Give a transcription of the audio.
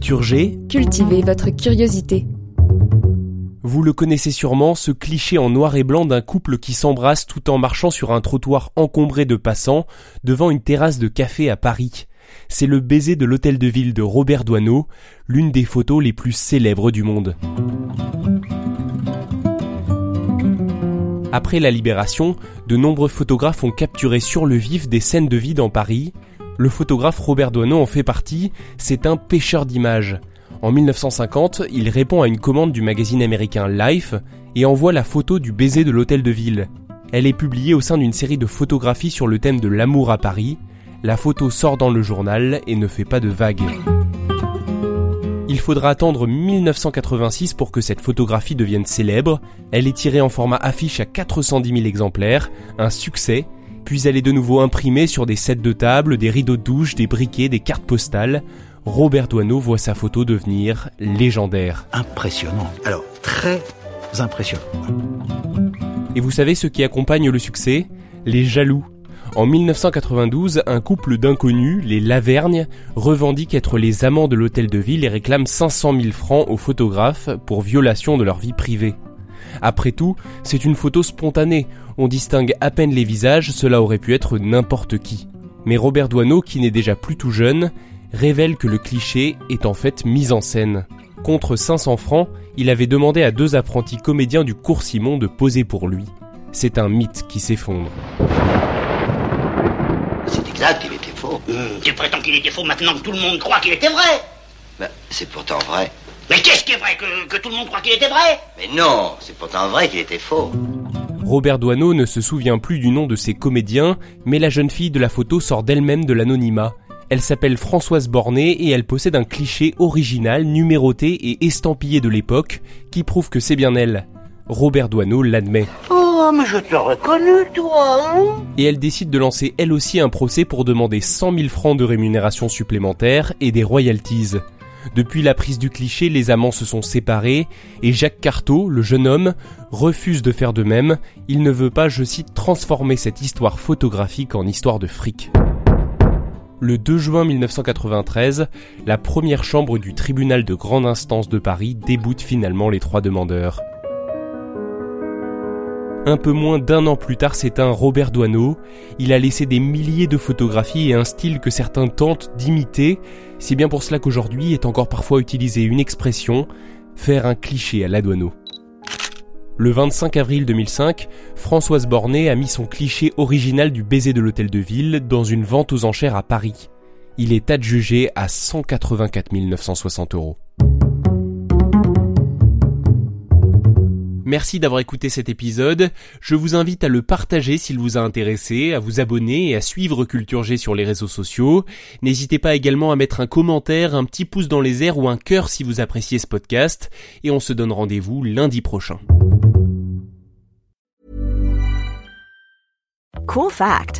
Culture G, Cultivez votre curiosité. vous le connaissez sûrement, ce cliché en noir et blanc d'un couple qui s'embrasse tout en marchant sur un trottoir encombré de passants devant une terrasse de café à Paris. C'est le baiser de l'hôtel de ville de Robert Doisneau, l'une des photos les plus célèbres du monde. Après la libération, de nombreux photographes ont capturé sur le vif des scènes de vie dans Paris. Le photographe Robert Doisneau en fait partie, c'est un pêcheur d'images. En 1950, il répond à une commande du magazine américain Life et envoie la photo du baiser de l'hôtel de ville. Elle est publiée au sein d'une série de photographies sur le thème de l'amour à Paris. La photo sort dans le journal et ne fait pas de vagues. Il faudra attendre 1986 pour que cette photographie devienne célèbre. Elle est tirée en format affiche à 410 000 exemplaires, un succès, puis elle est de nouveau imprimée sur des sets de table, des rideaux de douche, des briquets, des cartes postales. Robert Doisneau voit sa photo devenir légendaire. Impressionnant. Alors, très impressionnant. Et vous savez ce qui accompagne le succès? Les jaloux. En 1992, un couple d'inconnus, les Lavergne, revendique être les amants de l'hôtel de ville et réclame 500 000 francs aux photographes pour violation de leur vie privée. Après tout, c'est une photo spontanée, on distingue à peine les visages, cela aurait pu être n'importe qui. Mais Robert Doisneau, qui n'est déjà plus tout jeune, révèle que le cliché est en fait mis en scène. Contre 500 francs, il avait demandé à deux apprentis comédiens du cours Simon de poser pour lui. C'est un mythe qui s'effondre. C'est exact, il était faux. Tu prétends qu'il était faux maintenant que tout le monde croit qu'il était vrai Ben, c'est pourtant vrai. Mais qu'est-ce qui est vrai que, que tout le monde croit qu'il était vrai Mais non, c'est pourtant vrai qu'il était faux. Robert Doisneau ne se souvient plus du nom de ses comédiens, mais la jeune fille de la photo sort d'elle-même de l'anonymat. Elle s'appelle Françoise Bornet et elle possède un cliché original, numéroté et estampillé de l'époque qui prouve que c'est bien elle. Robert Doisneau l'admet. Oh, mais je te reconnu, toi, hein Et elle décide de lancer elle aussi un procès pour demander 100 000 francs de rémunération supplémentaire et des royalties. Depuis la prise du cliché, les amants se sont séparés et Jacques Carteau, le jeune homme, refuse de faire de même. Il ne veut pas, je cite, transformer cette histoire photographique en histoire de fric. Le 2 juin 1993, la première chambre du tribunal de grande instance de Paris déboute finalement les trois demandeurs. Un peu moins d'un an plus tard s'éteint Robert Doisneau. Il a laissé des milliers de photographies et un style que certains tentent d'imiter. C'est bien pour cela qu'aujourd'hui est encore parfois utilisée une expression, faire un cliché à la Doisneau. Le 25 avril 2005, Françoise Bornet a mis son cliché original du baiser de l'hôtel de ville dans une vente aux enchères à Paris. Il est adjugé à 184 960 euros. Merci d'avoir écouté cet épisode. Je vous invite à le partager s'il vous a intéressé, à vous abonner et à suivre Culture G sur les réseaux sociaux. N'hésitez pas également à mettre un commentaire, un petit pouce dans les airs ou un cœur si vous appréciez ce podcast. Et on se donne rendez-vous lundi prochain. Cool fact